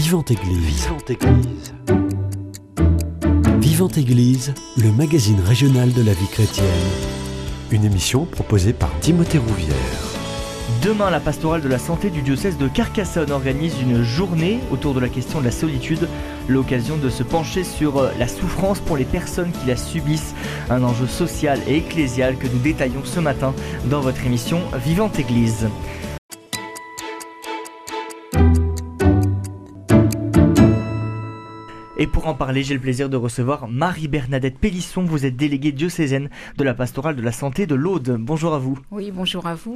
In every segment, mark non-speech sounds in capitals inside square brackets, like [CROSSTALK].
Vivante Église. Vivante Église. Vivante Église, le magazine régional de la vie chrétienne. Une émission proposée par Timothée Rouvière. Demain, la pastorale de la santé du diocèse de Carcassonne organise une journée autour de la question de la solitude, l'occasion de se pencher sur euh, la souffrance pour les personnes qui la subissent, un enjeu social et ecclésial que nous détaillons ce matin dans votre émission Vivante Église. Et pour en parler, j'ai le plaisir de recevoir Marie-Bernadette Pélisson. Vous êtes déléguée diocésaine de la pastorale de la santé de l'Aude. Bonjour à vous. Oui, bonjour à vous.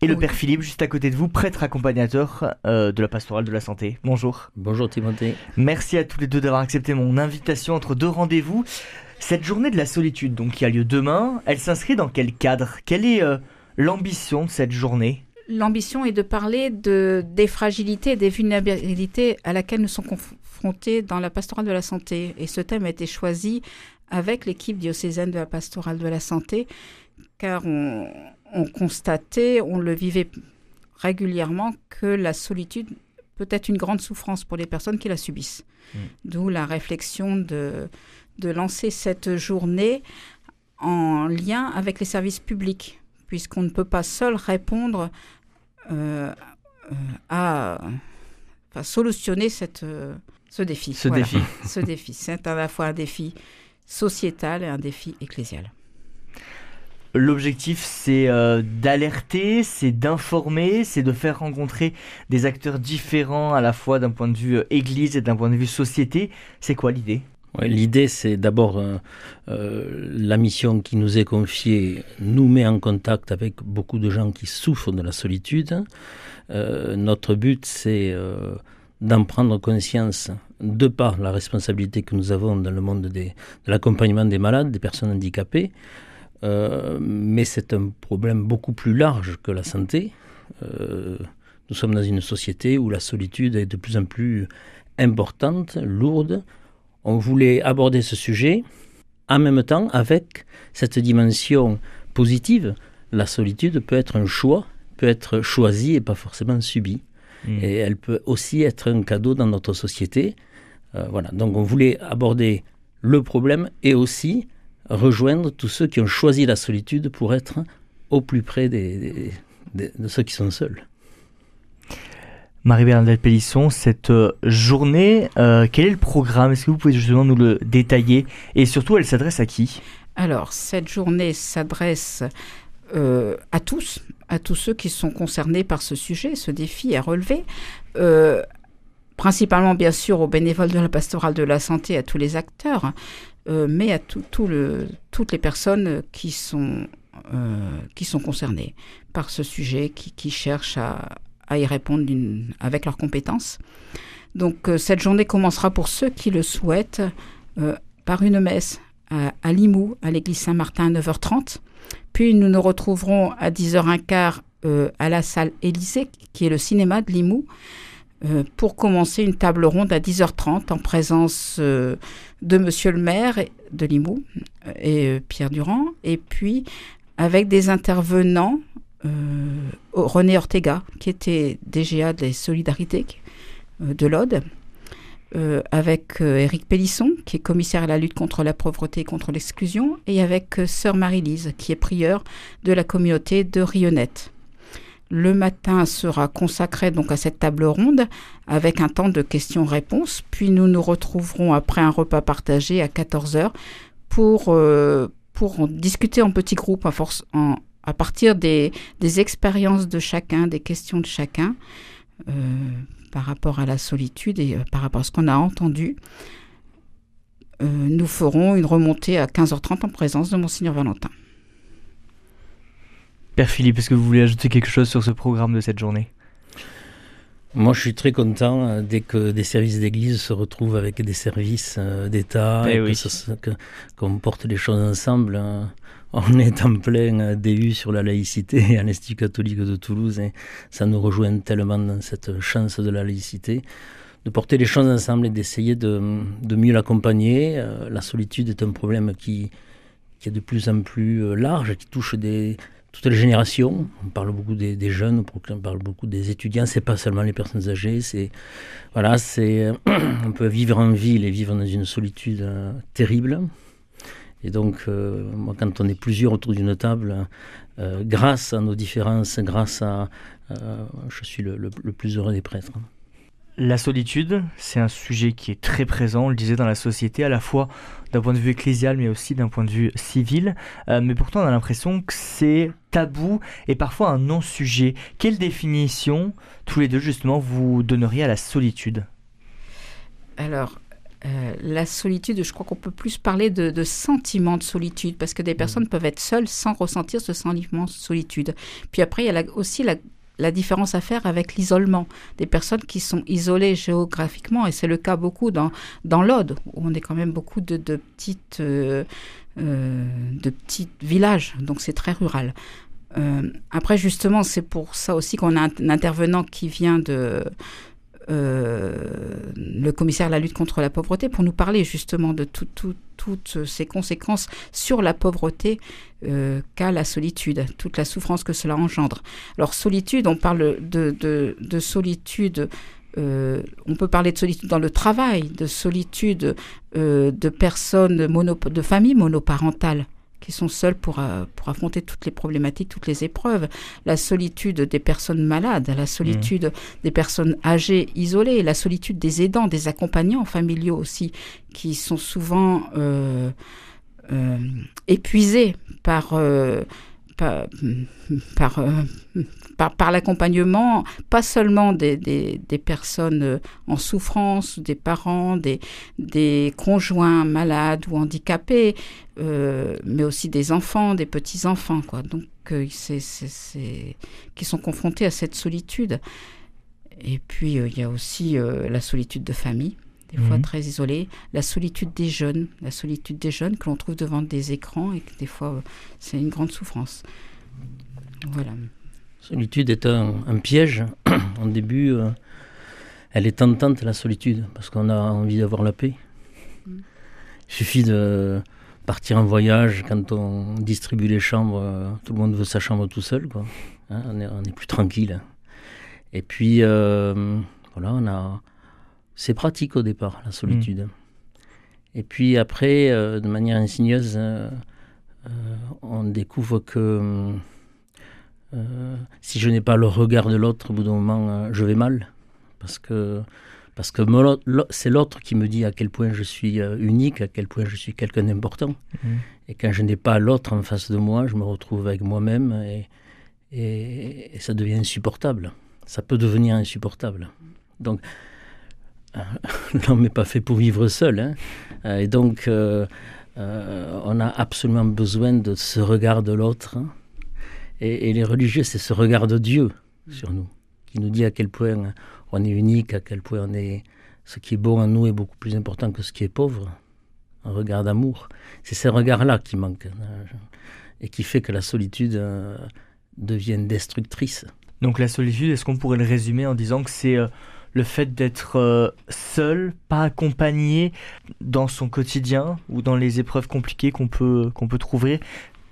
Et le. Père Philippe, juste à côté de vous, prêtre accompagnateur euh, de la pastorale de la santé. Bonjour. Bonjour Timothée. Merci à tous les deux d'avoir accepté mon invitation entre deux rendez-vous. Cette journée de la solitude, donc qui a lieu demain, elle s'inscrit dans quel cadre? Quelle est euh, l'ambition de cette journée? L'ambition est de parler de, des fragilités et des vulnérabilités à laquelle nous sommes confrontés dans la pastorale de la santé. Et ce thème a été choisi avec l'équipe diocésaine de la pastorale de la santé, car on, on constatait, on le vivait régulièrement, que la solitude peut être une grande souffrance pour les personnes qui la subissent. Mm. D'où la réflexion de, de lancer cette journée en lien avec les services publics, puisqu'on ne peut pas seul répondre euh, euh, à solutionner cette, euh, ce défi. Ce Voilà. défi. [LAUGHS] ce défi. C'est à la fois un défi sociétal et un défi ecclésial. L'objectif, c'est euh, d'alerter, c'est d'informer, c'est de faire rencontrer des acteurs différents à la fois d'un point de vue euh, église et d'un point de vue société. C'est quoi l'idée? Ouais, L'idée, c'est d'abord euh, euh, la mission qui nous est confiée nous met en contact avec beaucoup de gens qui souffrent de la solitude. Euh, notre but, c'est euh, d'en prendre conscience de par la responsabilité que nous avons dans le monde de l'accompagnement des malades, des personnes handicapées. Euh, mais c'est un problème beaucoup plus large que la santé. Euh, nous sommes dans une société où la solitude est de plus en plus importante, lourde. On voulait aborder ce sujet en même temps avec cette dimension positive. La solitude peut être un choix, peut être choisi et pas forcément subi. Hmm. Et elle peut aussi être un cadeau dans notre société. Euh, voilà. Donc on voulait aborder le problème et aussi rejoindre tous ceux qui ont choisi la solitude pour être au plus près des- des- des- de ceux qui sont seuls. Marie-Bernadette Pélisson, cette euh, journée, euh, quel est le programme? Est-ce que vous pouvez justement nous le détailler? Et surtout, elle s'adresse à qui? Alors, cette journée s'adresse euh, à tous, à tous ceux qui sont concernés par ce sujet, ce défi à relever. Euh, principalement, bien sûr, aux bénévoles de la pastorale de la santé, à tous les acteurs, euh, mais à toutes les personnes qui sont, qui sont concernées par ce sujet, qui, cherchent à, y répondre avec leurs compétences. Donc, cette journée commencera pour ceux qui le souhaitent par une messe à, à Limoux, à l'église Saint-Martin à 9h30. Puis nous nous retrouverons à 10h15 euh, à la salle Élysée, qui est le cinéma de Limoux, euh, pour commencer une table ronde à 10h30 en présence euh, de Monsieur le maire de Limoux et Pierre Durand, et puis avec des intervenants, René Ortega, qui était DGA des Solidarités de l'Aude, euh, avec euh, Éric Pélisson, qui est commissaire à la lutte contre la pauvreté et contre l'exclusion, et avec euh, Sœur Marie-Lise, qui est prieure de la communauté de Rionnette. Le matin sera consacré donc à cette table ronde avec un temps de questions-réponses, puis nous nous retrouverons après un repas partagé à 14h pour, euh, pour discuter en petits groupes à, partir des expériences de chacun, des questions de chacun. Euh, par rapport à la solitude et euh, par rapport à ce qu'on a entendu, euh, nous ferons une remontée à 15h30 en présence de Monseigneur Valentin. Père Philippe, est-ce que vous voulez ajouter quelque chose sur ce programme de cette journée? Moi, je suis très content dès que des services d'église se retrouvent avec des services d'État Eh et oui. que- qu'on porte les choses ensemble. [LAUGHS] On est en plein euh, DU sur la laïcité à l'Institut catholique de Toulouse et ça nous rejoint tellement dans cette chance de la laïcité de porter les choses ensemble et d'essayer de, mieux l'accompagner. Euh, La solitude est un problème qui, est de plus en plus euh, large, qui touche toutes les générations. On parle beaucoup des, jeunes, on parle beaucoup des étudiants. C'est pas seulement les personnes âgées. C'est voilà, c'est [CLEARS THROAT] on peut vivre en ville et vivre dans une solitude terrible. Et donc, euh, moi, quand on est plusieurs autour d'une table, euh, grâce à nos différences, grâce à, je suis le, le, plus heureux des prêtres. La solitude, c'est un sujet qui est très présent, on le disait, dans la société, à la fois d'un point de vue ecclésial, mais aussi d'un point de vue civil. Euh, mais pourtant, on a l'impression que c'est tabou et parfois un non-sujet. Quelle définition, tous les deux, justement, vous donneriez à la solitude? Alors, euh, la solitude, je crois qu'on peut plus parler de, de, sentiment de solitude, parce que des mmh. personnes peuvent être seules sans ressentir ce sentiment de solitude. Puis après, il y a aussi la la différence à faire avec l'isolement. Des personnes qui sont isolées géographiquement, et c'est le cas beaucoup dans, dans l'Aude, où on est quand même beaucoup de, de petites, euh, euh, de petits villages, donc c'est très rural. Après, justement, c'est pour ça aussi qu'on a un intervenant qui vient de, euh, le commissaire à la lutte contre la pauvreté pour nous parler justement de toutes ces conséquences sur la pauvreté euh, qu'a la solitude, toute la souffrance que cela engendre. Alors solitude, on parle de, solitude euh, on peut parler de solitude dans le travail, de solitude de personnes, de familles monoparentales qui sont seuls pour, euh, pour affronter toutes les problématiques, toutes les épreuves. La solitude des personnes malades, la solitude des personnes âgées, isolées, la solitude des aidants, des accompagnants familiaux aussi, qui sont souvent euh, euh, épuisés par, par, par, par, l'accompagnement, pas seulement des, des, personnes euh, en souffrance, des parents, des, des conjoints malades ou handicapés, euh, mais aussi des enfants, des petits-enfants, quoi. Donc, euh, c'est, qui sont confrontés à cette solitude. Et puis, il y a aussi la solitude de famille des fois mhm. très isolée, la solitude des jeunes, la solitude des jeunes que l'on trouve devant des écrans et que des fois c'est une grande souffrance. Voilà. Solitude est un, piège. [CLEARS THROAT] en début, euh, elle est tentante, la solitude, parce qu'on a envie d'avoir la paix. Mm. Il suffit de partir en voyage, quand on distribue les chambres, euh, tout le monde veut sa chambre tout seul, quoi. Hein, on, est, plus tranquille. Et puis, euh, voilà, on a... C'est pratique au départ, la solitude. Mm. Et puis après, de manière insigneuse, on découvre que euh, si je n'ai pas le regard de l'autre, au bout d'un moment, euh, je vais mal. Parce que, parce que c'est l'autre qui me dit à quel point je suis euh, unique, à quel point je suis quelqu'un d'important. Mmh. Et quand je n'ai pas l'autre en face de moi, je me retrouve avec moi-même et, et, ça devient insupportable. Ça peut devenir insupportable. Donc, [LAUGHS] l'homme n'est pas fait pour vivre seul. Hein. Et donc, on a absolument besoin de ce regard de l'autre. Hein. Et, les religieux, c'est ce regard de Dieu sur nous, qui nous dit à quel point on est unique, à quel point ce qui est beau en nous est beaucoup plus important que ce qui est pauvre. Un regard d'amour. C'est ce regard-là qui manque hein, et qui fait que la solitude euh, devient destructrice. Donc la solitude, est-ce qu'on pourrait le résumer en disant que c'est euh, le fait d'être euh, seul, pas accompagné dans son quotidien ou dans les épreuves compliquées qu'on peut, qu'on peut trouver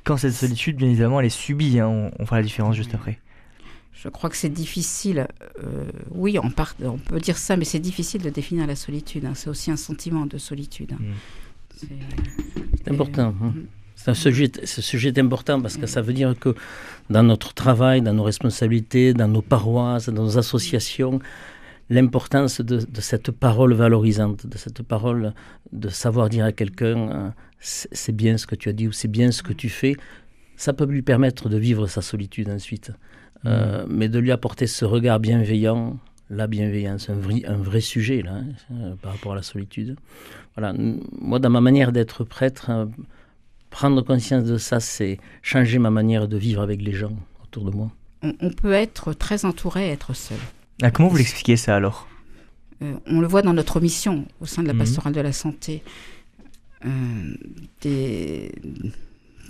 quand cette solitude, bien évidemment, elle est subie. Hein, on, fera la différence juste après. Je crois que c'est difficile. Euh, oui, on, on, peut dire ça, mais c'est difficile de définir la solitude. Hein. C'est aussi un sentiment de solitude. Hein. Mm. C'est important. Mm. C'est un sujet, ce sujet est important parce que ça veut dire que dans notre travail, dans nos responsabilités, dans nos paroisses, dans nos associations, l'importance de, de, cette parole valorisante, de cette parole de savoir dire à quelqu'un euh, c'est bien ce que tu as dit ou c'est bien ce que tu fais, ça peut lui permettre de vivre sa solitude ensuite. Euh, mm. mais de lui apporter ce regard bienveillant, la bienveillance, un vrai, un vrai sujet là, hein, euh, par rapport à la solitude. Voilà, moi dans ma manière d'être prêtre, euh, prendre conscience de ça, c'est changer ma manière de vivre avec les gens autour de moi. On, peut être très entouré, être seul. Ah, comment vous l'expliquez ça alors On le voit dans notre mission au sein de la mm. pastorale de la santé. Euh, des,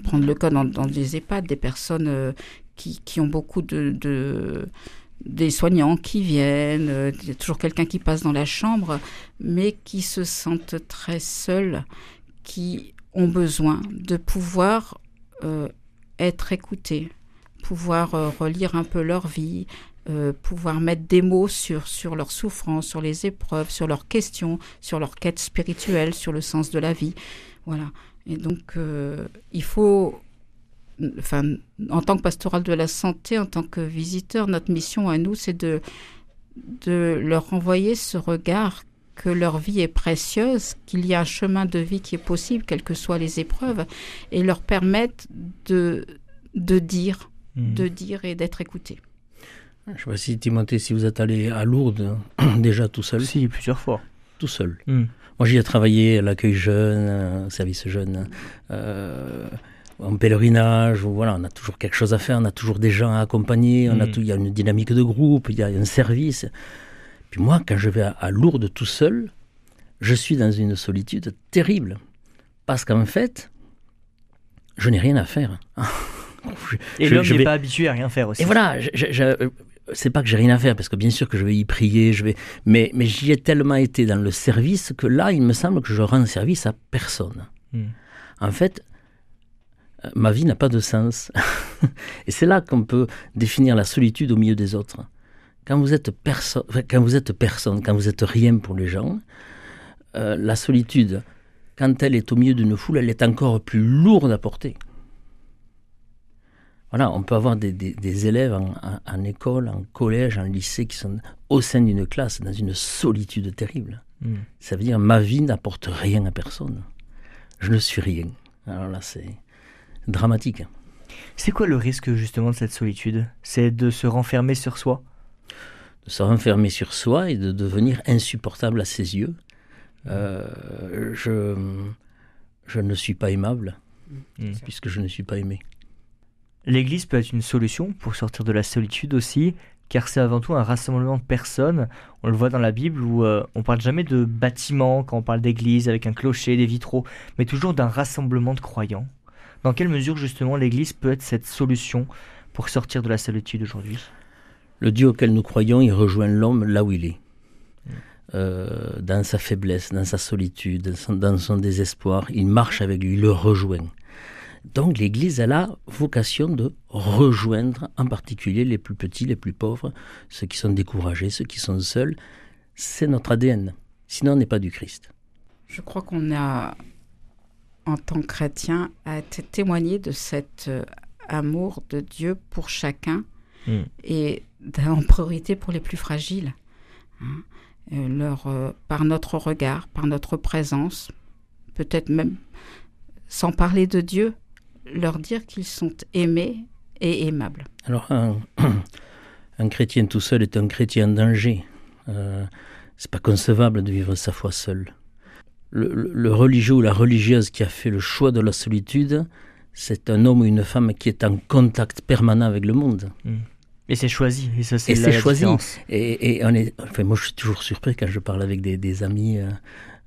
prendre le cas dans, des EHPAD, des personnes euh, qui, qui, ont beaucoup de, des soignants qui viennent, euh, il y a toujours quelqu'un qui passe dans la chambre, mais qui se sentent très seuls, qui ont besoin de pouvoir être écoutés, pouvoir euh, relire un peu leur vie, euh, pouvoir mettre des mots sur, sur leurs souffrances, sur les épreuves, sur leurs questions, sur leur quête spirituelle, sur le sens de la vie. Voilà. Et donc, euh, il faut, enfin, en tant que pastoral de la santé, en tant que visiteur, notre mission à nous, c'est de, de leur envoyer ce regard que leur vie est précieuse, qu'il y a un chemin de vie qui est possible, quelles que soient les épreuves, et leur permettre de, de dire, Mhm. de dire et d'être écouté. Je ne sais pas si Timothée, si vous êtes allé à Lourdes, [CLEARS THROAT] déjà tout seul, Si, plusieurs fois. tout seul. Hmm. Moi, j'y ai travaillé à l'accueil jeune, euh, au service jeune, euh, en pèlerinage. Voilà, on a toujours quelque chose à faire, on a toujours des gens à accompagner, on a Mm. tout, il y a une dynamique de groupe, il y a un service. Puis moi, quand je vais à, à Lourdes tout seul, je suis dans une solitude terrible. Parce qu'en fait, je n'ai rien à faire. [LAUGHS] Je- Et l'homme n'est vais- pas habitué à rien faire aussi. et voilà, je- je- je- euh, c'est pas que j'ai rien à faire, parce que bien sûr que je vais y prier, je vais, mais, mais j'y ai tellement été dans le service que là, il me semble que je rends service à personne. Hmm. En fait, euh, ma vie n'a pas de sens. [LAUGHS] Et c'est là qu'on peut définir la solitude au milieu des autres. Quand vous êtes personne, quand vous êtes personne, quand vous êtes rien pour les gens, euh, la solitude, quand elle est au milieu d'une foule, elle est encore plus lourde à porter. Voilà, on peut avoir des, des- des élèves en, en- en école, en collège, en lycée qui sont au sein d'une classe dans une solitude terrible. Hmm. Ça veut dire ma vie n'apporte rien à personne. Je ne suis rien. Alors là, c'est dramatique. C'est quoi le risque justement de cette solitude? C'est de se renfermer sur soi? De se renfermer sur soi et de devenir insupportable à ses yeux. Euh, je, je ne suis pas aimable Hmm. puisque je ne suis pas aimé. L'Église peut être une solution pour sortir de la solitude aussi, car c'est avant tout un rassemblement de personnes. On le voit dans la Bible où euh, on parle jamais de bâtiments quand on parle d'église avec un clocher, des vitraux, mais toujours d'un rassemblement de croyants. Dans quelle mesure justement l'Église peut être cette solution pour sortir de la solitude aujourd'hui? Le Dieu auquel nous croyons, il rejoint l'homme là où il est. Euh, dans sa faiblesse, dans sa solitude, dans son, dans son désespoir, il marche avec lui, il le rejoint. Donc l'Église, elle a vocation de rejoindre en particulier les plus petits, les plus pauvres, ceux qui sont découragés, ceux qui sont seuls. C'est notre ADN. Sinon, on n'est pas du Christ. Je crois qu'on a, en tant que chrétien, à témoigner de cet euh, amour de Dieu pour chacun Mm. et en priorité pour les plus fragiles. hein. Euh, leur, euh, par notre regard, par notre présence, peut-être même sans parler de Dieu, leur dire qu'ils sont aimés et aimables. Alors, un, [CLEARS THROAT] un chrétien tout seul est un chrétien en danger. Euh, c'est pas concevable de vivre sa foi seul. Le, le- le religieux ou la religieuse qui a fait le choix de la solitude, c'est un homme ou une femme qui est en contact permanent avec le monde. Et c'est choisi, et ça c'est choisi. différence. Et, et on est, enfin, moi, je suis toujours surpris quand je parle avec des, des amis euh,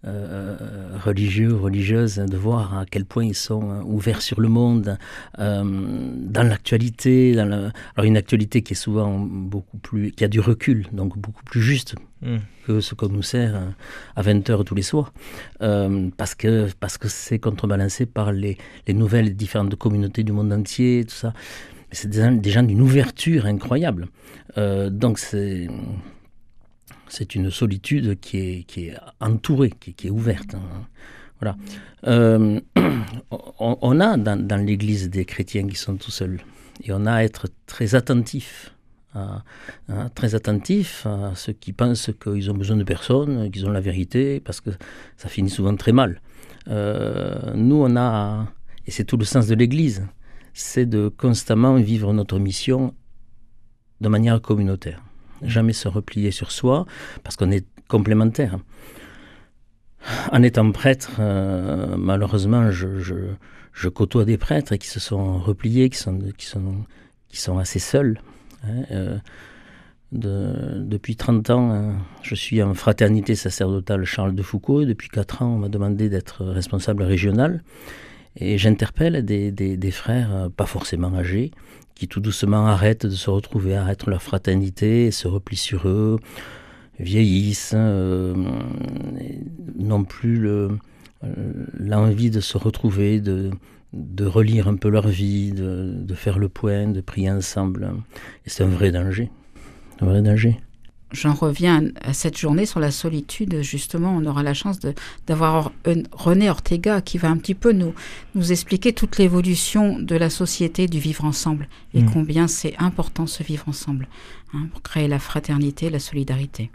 euh, religieux, religieuses, de voir à quel point ils sont euh, ouverts sur le monde, euh, dans l'actualité. La- Alors, une actualité qui est souvent beaucoup plus, qui a du recul, donc beaucoup plus juste Mm. que ce qu'on nous sert à 20h tous les soirs, Euh, parce que parce que c'est contrebalancé par les, les nouvelles différentes communautés du monde entier, tout ça. C'est des, gens- des gens d'une ouverture incroyable. Euh, donc c'est c'est une solitude qui est, entourée, qui, est ouverte. hein. Voilà. Euh, [CLEARS THROAT] on, a dans, dans l'Église des chrétiens qui sont tout seuls. Et on a à être très attentif à, hein, très attentif à ceux qui pensent qu'ils ont besoin de personne, qu'ils ont la vérité, parce que ça finit souvent très mal. Euh, nous, on a, et c'est tout le sens de l'Église, c'est de constamment vivre notre mission de manière communautaire. Jamais se replier sur soi, parce qu'on est complémentaires. En étant prêtre, euh, malheureusement, je, côtoie des prêtres qui se sont repliés, qui sont, qui sont, assez seuls. hein, euh, de- depuis 30 ans, hein, je suis en fraternité sacerdotale Charles de Foucault. Et depuis 4 ans, on m'a demandé d'être responsable régional. Et j'interpelle des frères, euh, pas forcément âgés, qui tout doucement arrêtent de se retrouver, arrêtent leur fraternité, se replient sur eux, vieillissent, euh, n'ont plus le, l'envie de se retrouver, de, de relire un peu leur vie, de, de faire le point, de prier ensemble. Et c'est un vrai danger, un vrai danger. J'en reviens à cette journée sur la solitude. Justement, on aura la chance d'avoir René Ortega qui va un petit peu nous, nous expliquer toute l'évolution de la société du vivre ensemble et mmh. combien c'est important ce vivre ensemble hein, pour créer la fraternité, la solidarité.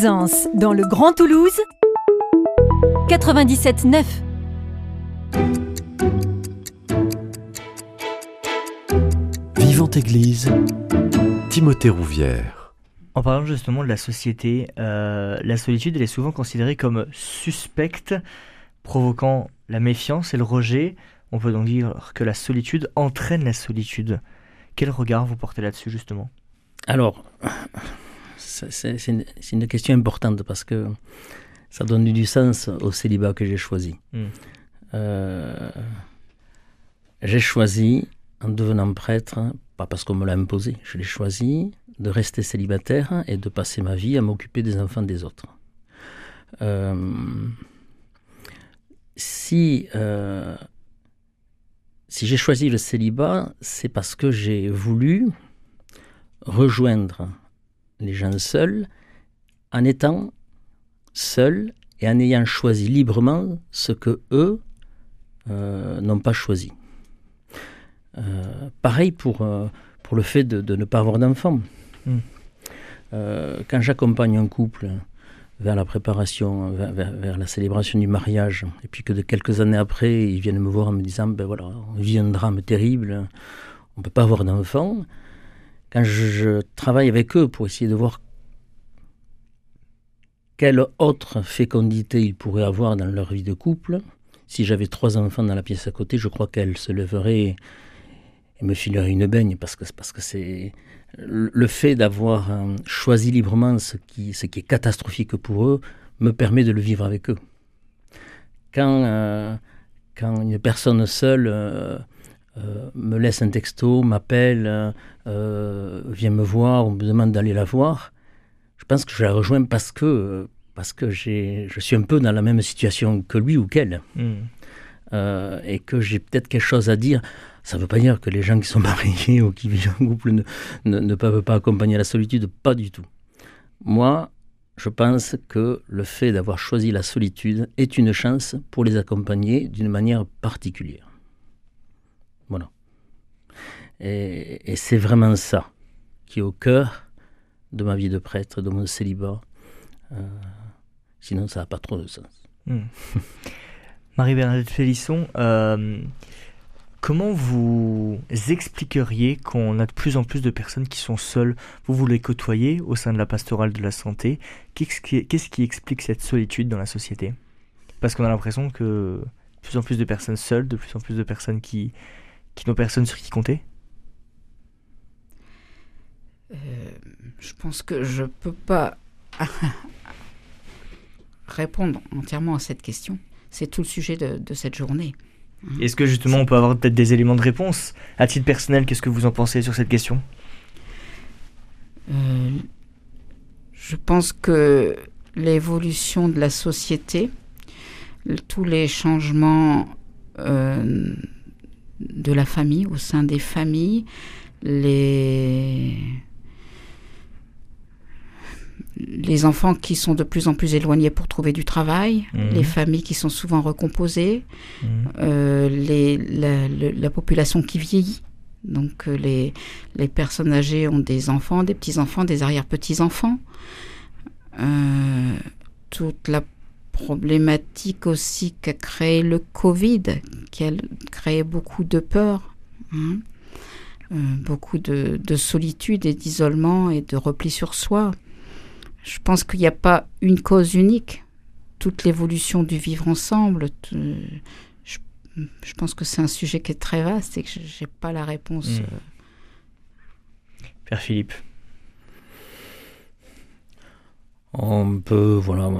Présence dans le Grand Toulouse 97.9 Église, Timothée Rouvière. En parlant justement de la société, euh, la solitude elle est souvent considérée comme suspecte, provoquant la méfiance et le rejet. On peut donc dire que la solitude entraîne la solitude. Quel regard vous portez là-dessus justement? Alors, c'est une, une, question importante parce que ça donne du sens au célibat que j'ai choisi. Mm. Euh, j'ai choisi, en devenant prêtre, pas parce qu'on me l'a imposé, je l'ai choisi de rester célibataire et de passer ma vie à m'occuper des enfants des autres. Euh, si euh, si j'ai choisi le célibat, c'est parce que j'ai voulu rejoindre les gens seuls en étant seul et en ayant choisi librement ce que eux euh, n'ont pas choisi. Euh, pareil pour, euh, pour le fait de, de ne pas avoir d'enfants. Mm. Euh, quand j'accompagne un couple vers la préparation, vers, vers, vers, la célébration du mariage, et puis que de quelques années après, ils viennent me voir en me disant, ben voilà, on vit un drame terrible, on ne peut pas avoir d'enfants. Quand je, travaille avec eux pour essayer de voir quelle autre fécondité ils pourraient avoir dans leur vie de couple, si j'avais trois enfants dans la pièce à côté, je crois qu'elles se leveraient et me fileraient une baigne, parce que parce que c'est le fait d'avoir euh, choisi librement ce qui, ce qui est catastrophique pour eux me permet de le vivre avec eux. Quand, euh, quand une personne seule euh, euh, me laisse un texto, m'appelle, euh, vient me voir, on me demande d'aller la voir, je pense que je la rejoins parce que, parce que je suis un peu dans la même situation que lui ou qu'elle. Mm. et que j'ai peut-être quelque chose à dire ça ne veut pas dire que les gens qui sont [LAUGHS] mariés ou qui vivent en couple ne, ne, ne, peuvent pas accompagner la solitude, pas du tout. Moi, je pense que le fait d'avoir choisi la solitude est une chance pour les accompagner d'une manière particulière. Et, c'est vraiment ça qui est au cœur de ma vie de prêtre, de mon célibat. Euh, sinon, ça n'a pas trop de sens. Mmh. [LAUGHS] Marie-Bernadette Félisson, euh, Comment vous expliqueriez qu'on a de plus en plus de personnes qui sont seules? Vous, les côtoyez au sein de la pastorale de la santé. Qu'est-ce qui, explique cette solitude dans la société? Parce qu'on a l'impression que de plus en plus de personnes seules, de plus en plus de personnes qui, n'ont personne sur qui compter? Je pense que je ne peux pas [LAUGHS] répondre entièrement à cette question. C'est tout le sujet de, de cette journée. Est-ce que justement on peut avoir peut-être des éléments de réponse? À titre personnel, qu'est-ce que vous en pensez sur cette question? Euh, Je pense que l'évolution de la société, tous les changements euh, de la famille, au sein des familles, les les enfants qui sont de plus en plus éloignés pour trouver du travail, Mmh. mmh. les familles qui sont souvent recomposées, mmh. euh, les, la, population qui vieillit. Donc euh, les, les, personnes âgées ont des enfants, des petits-enfants, des arrière-petits-enfants. Euh, toute la problématique aussi qu'a créé le Covid, qui a créé beaucoup de peur, hein, beaucoup de, de solitude et d'isolement et de repli sur soi. Je pense qu'il n'y a pas une cause unique. Toute l'évolution du vivre ensemble, je, je, pense que c'est un sujet qui est très vaste et que je n'ai pas la réponse. Mmh. Père Philippe. On peut, voilà,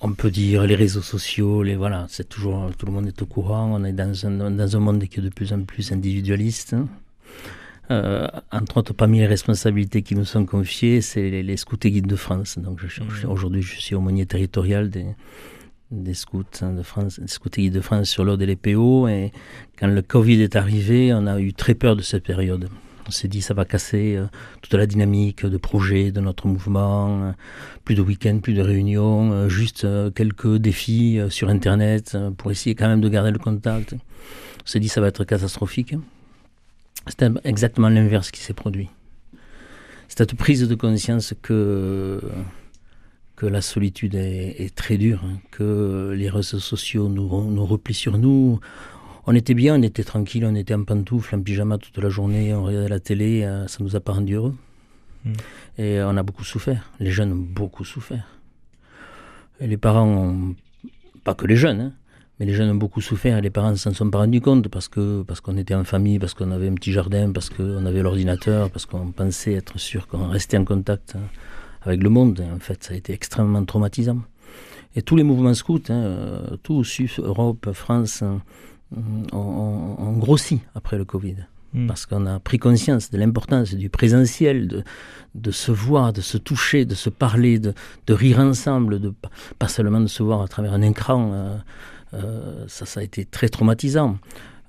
on peut dire les réseaux sociaux, les voilà, c'est toujours tout le monde est au courant. On est dans un dans un monde qui est de plus en plus individualiste. Euh, entre autres, parmi les responsabilités qui nous sont confiées, c'est les, les, scouts et guides de France. Donc, aujourd'hui, je suis aumônier territorial des, des scouts de France, des scouts et guides de France sur l'Aude et les PO. Et quand le Covid est arrivé, on a eu très peur de cette période. On s'est dit, ça va casser euh, toute la dynamique de projet de notre mouvement. Euh, plus de week-ends, plus de réunions, euh, juste quelques défis sur Internet pour essayer quand même de garder le contact. On s'est dit, ça va être catastrophique. C'est exactement l'inverse qui s'est produit. Cette prise de conscience que, que la solitude est, est très dure, hein, que les réseaux sociaux nous, nous replient sur nous. on était bien, on était tranquille, on était en pantoufle, en pyjama toute la journée, on regardait la télé, euh, ça nous a pas rendu heureux. Mm. Et on a beaucoup souffert. Les jeunes ont beaucoup souffert. Et les parents ont, pas que les jeunes, hein, mais les jeunes ont beaucoup souffert et les parents ne s'en sont pas rendus compte parce que parce qu'on était en famille, parce qu'on avait un petit jardin, parce qu'on avait l'ordinateur, parce qu'on pensait être sûr qu'on restait en contact hein, avec le monde. Et en fait, ça a été extrêmement traumatisant. Et tous les mouvements scouts, hein, euh, tout Sud, Europe, France, hein, ont, ont grossi après le Covid. Mm. Parce qu'on a pris conscience de l'importance du présentiel, de, de se voir, de se toucher, de se parler, de, de rire ensemble, de pas seulement de se voir à travers un écran. euh, ça, ça a été très traumatisant.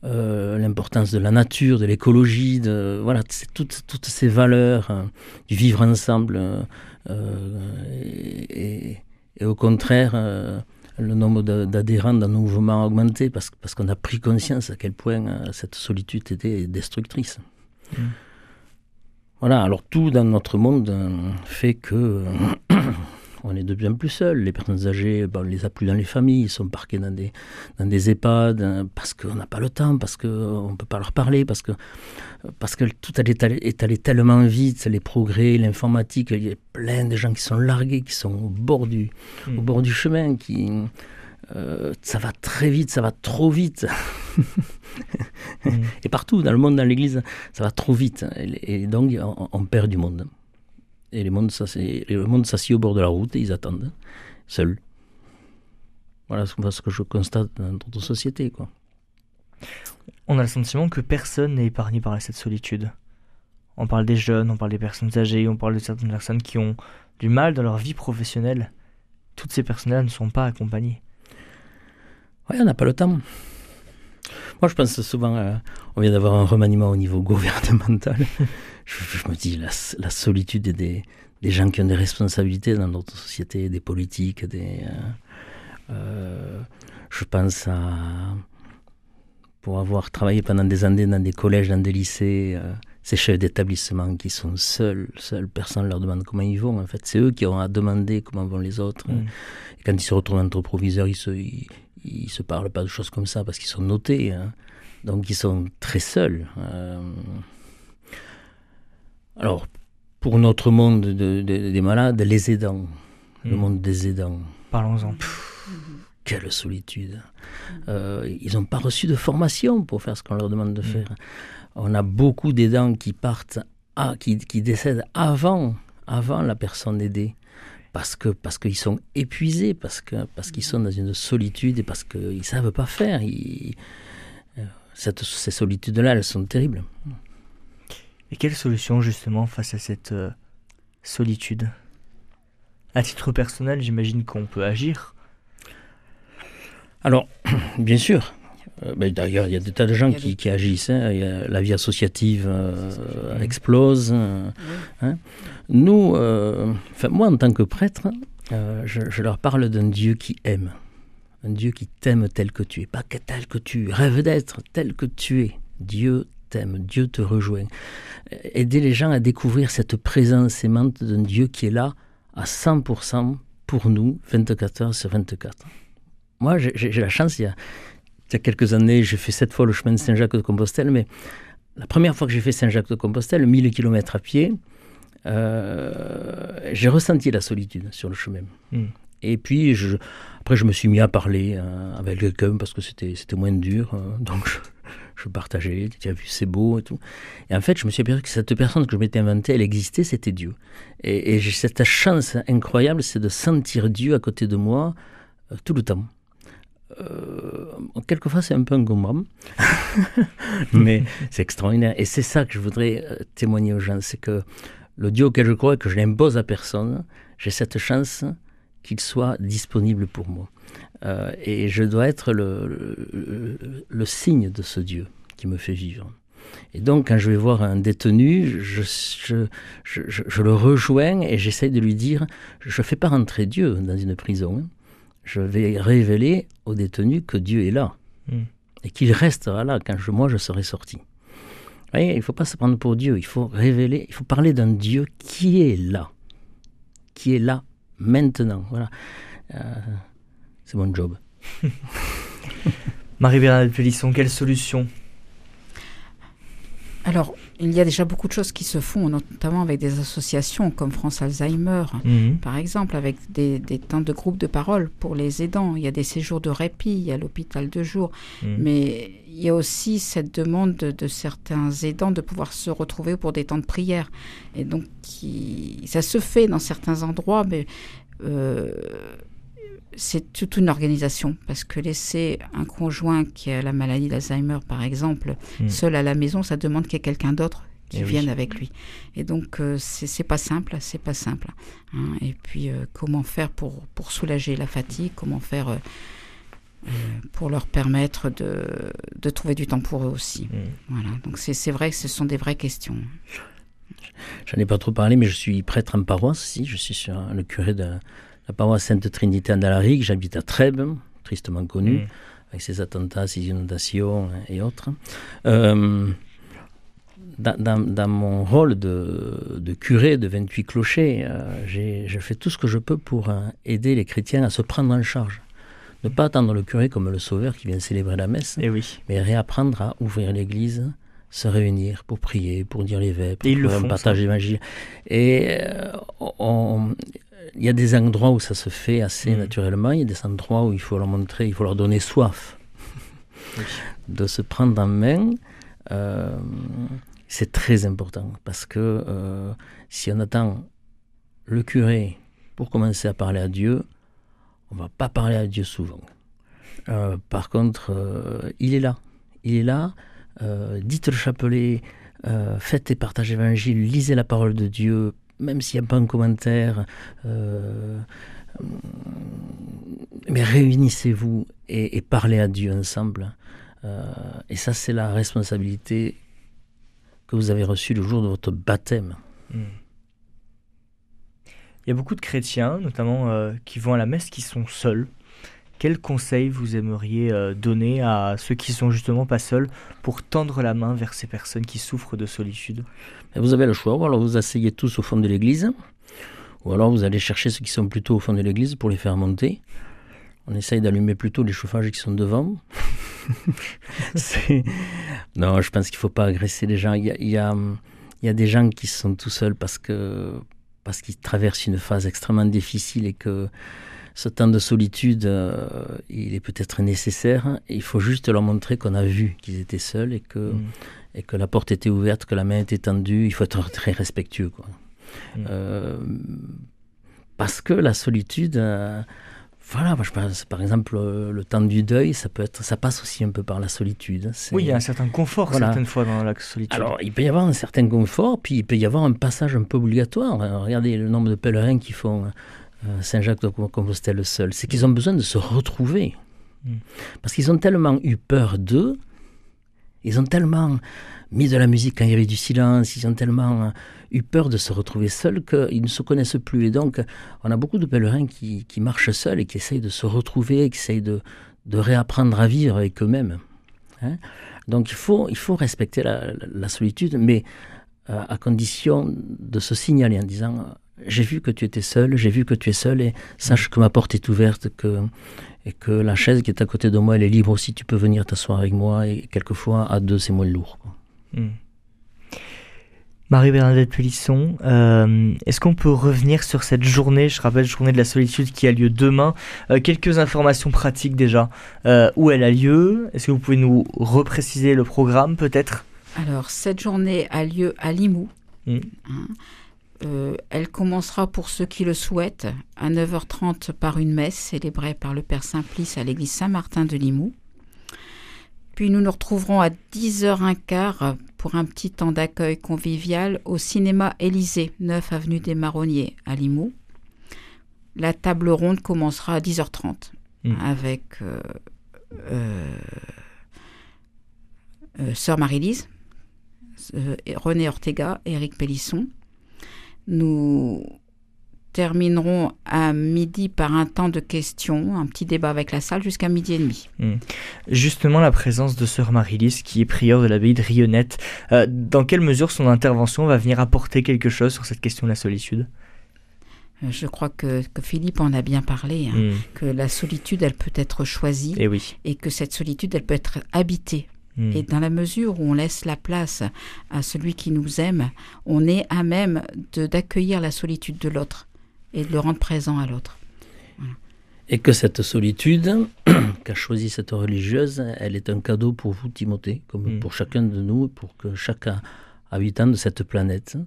Euh, l'importance de la nature, de l'écologie, de voilà, toutes, toutes ces valeurs hein, du vivre ensemble. euh, euh, et, et- et au contraire, euh, le nombre d'adhérents dans nos mouvements a augmenté parce, parce qu'on a pris conscience à quel point euh, cette solitude était destructrice. Mm. Voilà, alors tout dans notre monde euh, fait que euh, on est de plus en plus seuls. Les personnes âgées, ben, on les a plus dans les familles, ils sont parqués dans des, dans des EHPAD euh, parce qu'on n'a pas le temps, parce qu'on ne peut pas leur parler, parce que, parce que tout est allé, est allé tellement vite, les progrès, l'informatique, il y a plein de gens qui sont largués, qui sont au bord du, Mm. au bord du chemin, qui... euh, ça va très vite, ça va trop vite. [LAUGHS] Mm. Et partout, dans le monde, dans l'Église, ça va trop vite. Et, et donc, on, on perd du monde. Et le monde s'assied au bord de la route et ils attendent, seuls. Voilà ce ce que je constate dans notre société. Quoi. On a le sentiment que personne n'est épargné par cette solitude. On parle des jeunes, on parle des personnes âgées, on parle de certaines personnes qui ont du mal dans leur vie professionnelle. Toutes ces personnes-là ne sont pas accompagnées. Oui, on n'a pas le temps. Moi, je pense souvent, euh, on vient d'avoir un remaniement au niveau [LAUGHS] gouvernemental. Je, me dis, la, la solitude des, des gens qui ont des responsabilités dans notre société, des politiques, des, euh, euh, je pense à, pour avoir travaillé pendant des années dans des collèges, dans des lycées, euh, ces chefs d'établissement qui sont seuls, seuls, personne ne leur demande comment ils vont. En fait, c'est eux qui ont à demander comment vont les autres. Mm. Et quand ils se retrouvent entre proviseurs, ils se, ils, ils se parlent pas de choses comme ça parce qu'ils sont notés. hein. Donc ils sont très seuls. Euh, Alors, pour notre monde de- de- des malades, les aidants, le Mm. monde des aidants, Parlons-en. quelle solitude. Euh, ils n'ont pas reçu de formation pour faire ce qu'on leur demande de Mm. faire. On a beaucoup d'aidants qui partent, à, qui, qui décèdent avant, avant la personne aidée. Parce que parce qu'ils sont épuisés, parce que parce qu'ils sont dans une solitude et parce qu'ils ne savent pas faire. Ils- euh, cette- ces solitudes-là, elles sont terribles. Et quelle solution justement face à cette euh, solitude? À titre personnel, j'imagine qu'on peut agir. Alors, [CLEARS THROAT] bien sûr. euh, ben, D'ailleurs, il y a des tas de gens qui, agissent. hein. Il y a- la vie associative euh, explose. euh, hein. Nous, euh, enfin, moi, en tant que prêtre, euh, je, je leur parle d'un Dieu qui aime. Un Dieu qui t'aime tel que tu es. Pas que tel que tu rêves d'être, tel que tu es. Dieu t'aime, Dieu te rejoint. Aider les gens à découvrir cette présence aimante d'un Dieu qui est là à 100% pour nous, 24 heures sur 24. Moi, j'ai la chance, il y, a, il y a quelques années, j'ai fait sept fois le chemin de Saint-Jacques de Compostelle, mais la première fois que j'ai fait Saint-Jacques de Compostelle, 1000 km à pied, euh, j'ai ressenti la solitude sur le chemin. Mm. Et puis, je, après, je me suis mis à parler euh, avec quelqu'un parce que c'était c'était moins dur. euh, donc, je, je partageais, tu as vu, c'est beau et tout. Et en fait, je me suis aperçu que cette personne que je m'étais inventée, elle existait, c'était Dieu. Et, et j'ai cette chance incroyable, c'est de sentir Dieu à côté de moi euh, tout le temps. Euh, quelquefois, c'est un peu encombrant, [LAUGHS] mais c'est extraordinaire. Et c'est ça que je voudrais euh, témoigner aux gens, c'est que le Dieu auquel je crois et que je n'impose à personne, j'ai cette chance qu'il soit disponible pour moi. Euh, et je dois être le, le, le signe de ce Dieu qui me fait vivre. Et donc, quand je vais voir un détenu, je, je, je, je, je le rejoins et j'essaye de lui dire, je ne fais pas rentrer Dieu dans une prison. Je vais révéler au détenu que Dieu est là Mm. et qu'il restera là quand moi je serai sorti. Vous voyez, il ne faut pas se prendre pour Dieu, il faut révéler, il faut parler d'un Dieu qui est là, qui est là maintenant. Voilà, Euh, c'est mon job. [LAUGHS] Marie-Bernadette Pélisson, quelle solution? Alors, il y a déjà beaucoup de choses qui se font, notamment avec des associations comme France Alzheimer, Mhm. par exemple, avec des, des temps de groupe de parole pour les aidants. Il y a des séjours de répit, il y a l'hôpital de jour. Mhm. Mais il y a aussi cette demande de, de certains aidants de pouvoir se retrouver pour des temps de prière. Et donc, qui- ça se fait dans certains endroits, mais euh, c'est toute une organisation. Parce que laisser un conjoint qui a la maladie d'Alzheimer, par exemple, Mhm. seul à la maison, ça demande qu'il y ait quelqu'un d'autre qui Eh oui. vienne avec lui. Et donc, euh, c'est pas simple, c'est pas simple. hein. Et puis, euh, comment faire pour, pour soulager la fatigue Comment faire euh, euh, pour leur permettre de, de trouver du temps pour eux aussi Mhm. Voilà. Donc, c'est vrai que ce sont des vraies questions. J'en ai pas trop parlé, mais je suis prêtre en paroisse aussi. Je suis sur le curé de la paroisse Sainte Trinité en Alaric. J'habite à Trèbes, tristement connu, Mhm. avec ses attentats, ses inondations et autres. Euh, dans, dans- dans mon rôle de, de curé de 28 clochers, euh, j'ai- je fais tout ce que je peux pour euh, aider les chrétiens à se prendre en charge. Ne pas attendre le curé comme le sauveur qui vient célébrer la messe, Eh oui. mais réapprendre à ouvrir l'église, se réunir pour prier, pour dire les vêpres, ils le pour font, partager l'évangile. Et euh, on- il y a des endroits où ça se fait assez Mhm. naturellement, il y a des endroits où il faut leur montrer, il faut leur donner soif [LAUGHS] Oui. de se prendre en main. euh, c'est très important parce que euh, si on attend le curé pour commencer à parler à Dieu, on va pas parler à Dieu souvent. Euh, par contre, euh, il est là. Il est là. Euh, dites le chapelet, faites et partagez l'évangile, lisez la parole de Dieu, même s'il n'y a pas un commentaire. euh, mais réunissez-vous et, parlez à Dieu ensemble. Euh, et ça, c'est la responsabilité que vous avez reçue le jour de votre baptême. Mhm. Il y a beaucoup de chrétiens, notamment euh, qui vont à la messe, qui sont seuls. Quels conseils vous aimeriez euh, donner à ceux qui sont justement pas seuls pour tendre la main vers ces personnes qui souffrent de solitude? Et vous avez le choix, ou alors vous asseyez tous au fond de l'église, ou alors vous allez chercher ceux qui sont plutôt au fond de l'église pour les faire monter. On essaye d'allumer plutôt les chauffages qui sont devant. [LAUGHS] Non, je pense qu'il ne faut pas agresser les gens. Il y a, il y a, il y a des gens qui sont tout seuls parce que parce qu'ils traversent une phase extrêmement difficile et que ce temps de solitude, euh, il est peut-être nécessaire. Il faut juste leur montrer qu'on a vu qu'ils étaient seuls et que Mhm. et que la porte était ouverte, que la main était tendue, il faut être [LAUGHS] très respectueux. Quoi. Mm. Euh, parce que la solitude, euh, voilà, moi je pense, par exemple, le temps du deuil, ça peut être, ça passe aussi un peu par la solitude. Oui, il y a un certain confort Voilà. certaines fois dans la solitude. Alors, il peut y avoir un certain confort, puis il peut y avoir un passage un peu obligatoire. Regardez le nombre de pèlerins qui font Saint-Jacques de Compostelle seul. C'est qu'ils ont besoin de se retrouver. Mm. Parce qu'ils ont tellement eu peur d'eux, ils ont tellement mis de la musique quand il y avait du silence, ils ont tellement euh, eu peur de se retrouver seuls qu'ils ne se connaissent plus. Et donc, on a beaucoup de pèlerins qui, qui marchent seuls et qui essayent de se retrouver, qui essayent de, de réapprendre à vivre avec eux-mêmes. Hein. donc, il faut, il faut respecter la, solitude, mais euh, à condition de se signaler en disant euh, j'ai vu que tu étais seul, j'ai vu que tu es seul et sache que ma porte est ouverte que, et que la chaise qui est à côté de moi elle est libre aussi, tu peux venir t'asseoir avec moi et quelquefois à deux c'est moins lourd. quoi. Hmm. Marie-Bernadette Pélisson, euh, est-ce qu'on peut revenir sur cette journée, je rappelle, journée de la solitude qui a lieu demain? Euh, Quelques informations pratiques déjà. Euh, où elle a lieu? Est-ce que vous pouvez nous repréciser le programme peut-être? Alors, cette journée a lieu à Limoux. Mm. Hein. Euh, elle commencera pour ceux qui le souhaitent à 9h30 par une messe célébrée par le Père Simplice à l'église Saint-Martin de Limoux. Puis nous nous retrouverons à 10h15 pour un petit temps d'accueil convivial au cinéma Élysée, 9 avenue des Marronniers à Limoux. La table ronde commencera à 10h30 Mm. avec euh, euh, Sœur Marie-Lise, René Ortega, Éric Pélisson. Nous terminerons à midi par un temps de questions, un petit débat avec la salle jusqu'à midi et demi. Justement, la présence de Sœur Marie-Lise, qui est prieure de l'abbaye de Rionnette, euh, dans quelle mesure son intervention va venir apporter quelque chose sur cette question de la solitude? Euh, Je crois que, que Philippe en a bien parlé, hein, Mm. que la solitude, elle peut être choisie Et oui. et que cette solitude, elle peut être habitée. Mm. Et dans la mesure où on laisse la place à celui qui nous aime, on est à même de- d'accueillir la solitude de l'autre et de le rendre présent à l'autre. Et que cette solitude [CLEARS THROAT] qu'a choisie cette religieuse, elle est un cadeau pour vous, Timothée, comme Mm. pour chacun de nous, pour que chaque habitant de cette planète.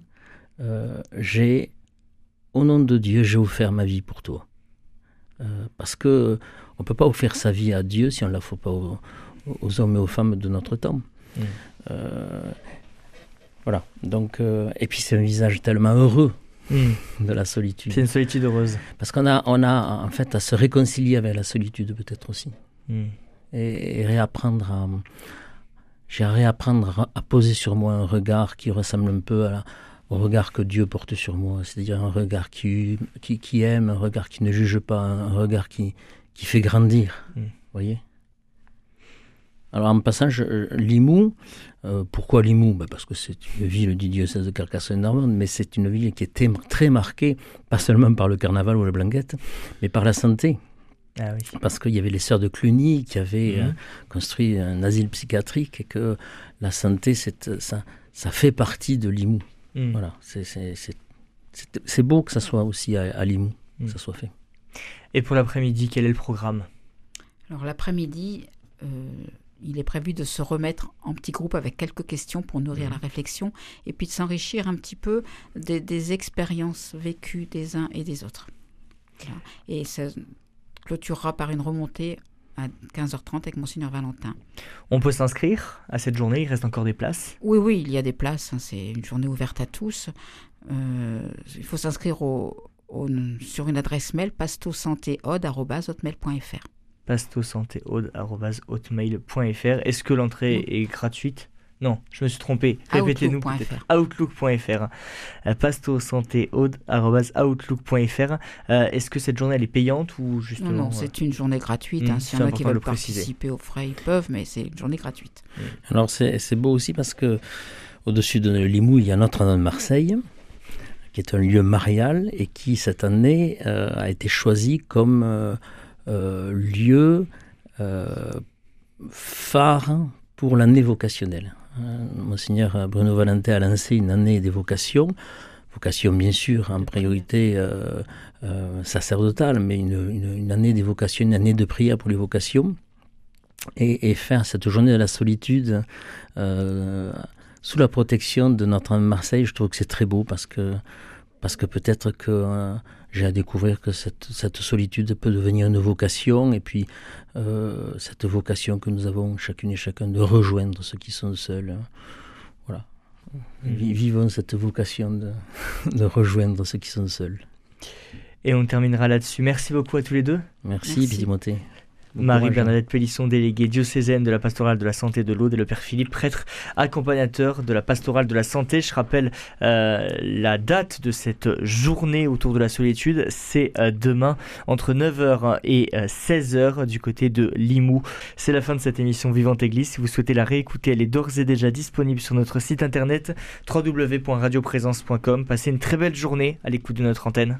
Euh, j'ai, au nom de Dieu, j'ai offert ma vie pour toi. Euh, parce que on peut pas offrir sa vie à Dieu si on ne la fait pas aux, hommes et aux femmes de notre temps. Mm. Euh, voilà. Donc, euh, et puis c'est un visage tellement heureux Mm. [LAUGHS] de la solitude. C'est une solitude heureuse. Parce qu'on a, on a en fait à se réconcilier avec la solitude peut-être aussi. Mm. Et, et réapprendre à... J'ai à réapprendre à, poser sur moi un regard qui ressemble un peu à la- au regard que Dieu porte sur moi. C'est-à-dire un regard qui, qui, qui aime, un regard qui ne juge pas, un regard qui, qui fait grandir. Vous voyez? Alors en passant, je- Limoux, euh, pourquoi Limoux? Ben, Parce que c'est une ville du diocèse de Carcassonne-Normande, mais c'est une ville qui était très marquée, pas seulement par le carnaval ou la blanquette, mais par la santé. Ah oui. Parce qu'il y avait les sœurs de Cluny qui avaient Mhm. euh, construit un asile psychiatrique et que la santé, ça, ça fait partie de Limoux. Mm. Voilà, c'est- beau que ça soit aussi à, à Limoux, Mhm. que ça soit fait. Et pour l'après-midi, quel est le programme? Alors l'après-midi, euh, il est prévu de se remettre en petits groupes avec quelques questions pour nourrir la réflexion et puis de s'enrichir un petit peu des, des expériences vécues des uns et des autres. Voilà. Et ça clôturera par une remontée à 15h30 avec Monseigneur Valentin. On peut s'inscrire à cette journée, il reste encore des places? Oui, oui, il y a des places, hein, c'est une journée ouverte à tous. Euh, il faut s'inscrire au- au- sur une adresse mail pastosantéode.hotmail.fr. pastosantéaude.hotmail.fr Est-ce que l'entrée est gratuite? Non, je me suis trompé. Répétez-nous Outlook.fr. peut-être. Outlook.fr. Euh, pastosantéaude.outlook.fr. Euh, Est-ce que cette journée elle est payante ou Non, justement non, euh, c'est une journée gratuite. Mm, hein. c'est S'il y en a qui veulent participer aux frais, ils peuvent, mais c'est une journée gratuite. Alors c'est c'est beau aussi parce que au-dessus de Limoux, il y a Notre-Dame de Marseille, qui est un lieu marial et qui cette année euh, a été choisi comme euh, euh, lieu euh, phare pour l'année vocationnelle. Euh, Monseigneur Bruno Valentin a lancé une année des vocations, vocation bien sûr en priorité euh, euh, sacerdotale, mais une, une- année des vocations, une année de prière pour les vocations. Et, faire cette journée de la solitude euh, sous la protection de de Marseille, je trouve que c'est très beau parce que, parce que peut-être que euh, j'ai à découvrir que cette, cette solitude peut devenir une vocation et puis euh, cette vocation que nous avons chacune et chacun de rejoindre ceux qui sont seuls. hein. Voilà. Vi- Vivons cette vocation de, de rejoindre ceux qui sont seuls. Et on terminera là-dessus. Merci beaucoup à tous les deux. Merci, Merci. Timothée. Hein. Marie-Bernadette Pélisson, déléguée diocésaine de la pastorale de la santé de l'Aude, et le Père Philippe, prêtre accompagnateur de la pastorale de la santé. Je rappelle euh, la date de cette journée autour de la solitude, c'est euh, demain entre 9h et euh, 16h du côté de Limoux. C'est la fin de cette émission Vivante Église. Si vous souhaitez la réécouter, elle est d'ores et déjà disponible sur notre site internet www.radioprésence.com. Passez une très belle journée à l'écoute de notre antenne.